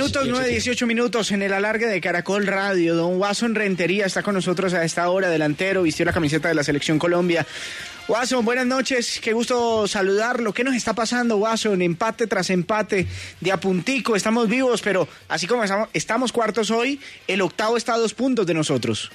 Minutos 9, 18 minutos en el alargue de Caracol Radio. Don Watson Rentería está con nosotros a esta hora, delantero, vistió la camiseta de la Selección Colombia. Watson, buenas noches, qué gusto saludarlo. ¿Qué nos está pasando, Watson? Empate tras empate, de a puntico, estamos vivos, pero así como estamos, estamos cuartos hoy, el octavo está a dos puntos de nosotros.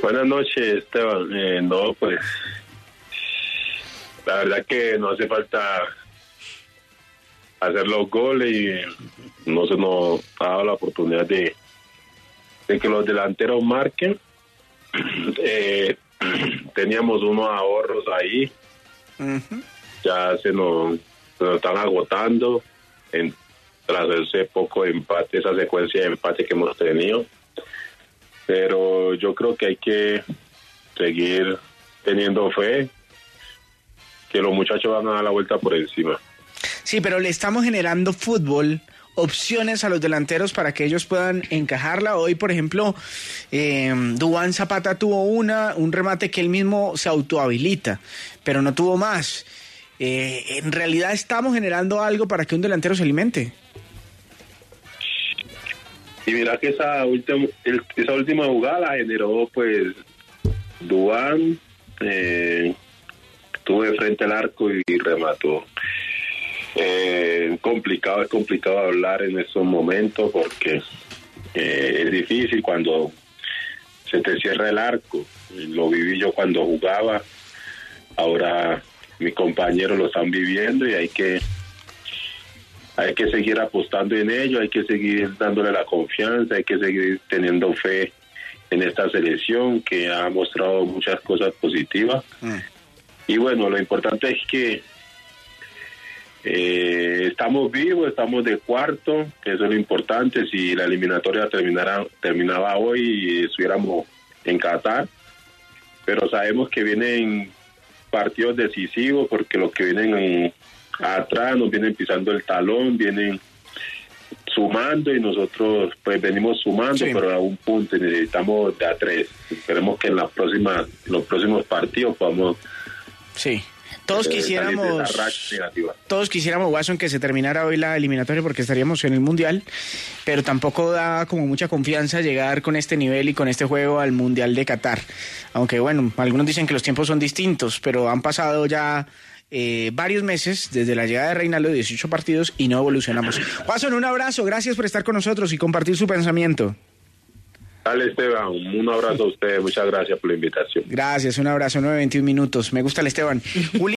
Buenas noches, Esteban. Eh, no, pues la verdad que no hace falta hacer los goles y no se nos ha dado la oportunidad de, de que los delanteros marquen. Eh, teníamos unos ahorros ahí, ya se nos, se nos están agotando en, tras ese poco empate, esa secuencia de empate que hemos tenido. Pero yo creo que hay que seguir teniendo fe, que los muchachos van a dar la vuelta por encima. Sí, pero le estamos generando fútbol, opciones a los delanteros para que ellos puedan encajarla. Hoy, por ejemplo, eh, Dubán Zapata tuvo una, un remate que él mismo se autohabilita, pero no tuvo más. Eh, en realidad estamos generando algo para que un delantero se alimente. Y mira que esa última, esa última jugada la generó pues Duan, eh, tuve frente al arco y, remató. Eh, complicado, es complicado hablar en estos momentos porque eh, es difícil cuando se te cierra el arco. Lo viví yo cuando jugaba, ahora mis compañeros lo están viviendo y hay que hay que seguir apostando en ello, hay que seguir dándole la confianza, hay que seguir teniendo fe en esta selección que ha mostrado muchas cosas positivas. Y bueno, lo importante es que eh, estamos vivos, estamos de cuarto, que eso es lo importante. Si la eliminatoria terminara, terminaba hoy y estuviéramos en Qatar, pero sabemos que vienen partidos decisivos porque los que vienen en- atrás nos vienen pisando el talón, vienen sumando y nosotros pues venimos sumando, Sí. pero a un punto y necesitamos de a tres. Esperemos que en las próximas, en los próximos partidos podamos Sí. Todos eh, quisiéramos, todos quisiéramos, Watson, que se terminara hoy la eliminatoria porque estaríamos en el Mundial, pero tampoco da como mucha confianza llegar con este nivel y con este juego al Mundial de Qatar. Aunque bueno, algunos dicen que los tiempos son distintos, pero han pasado ya eh, varios meses desde la llegada de Reinaldo, 18 partidos, y no evolucionamos. Watson, un abrazo, gracias por estar con nosotros y compartir su pensamiento. Dale Esteban, un abrazo a ustedes, muchas gracias por la invitación. Gracias, un abrazo, 9.21 minutos. Me gusta el Esteban.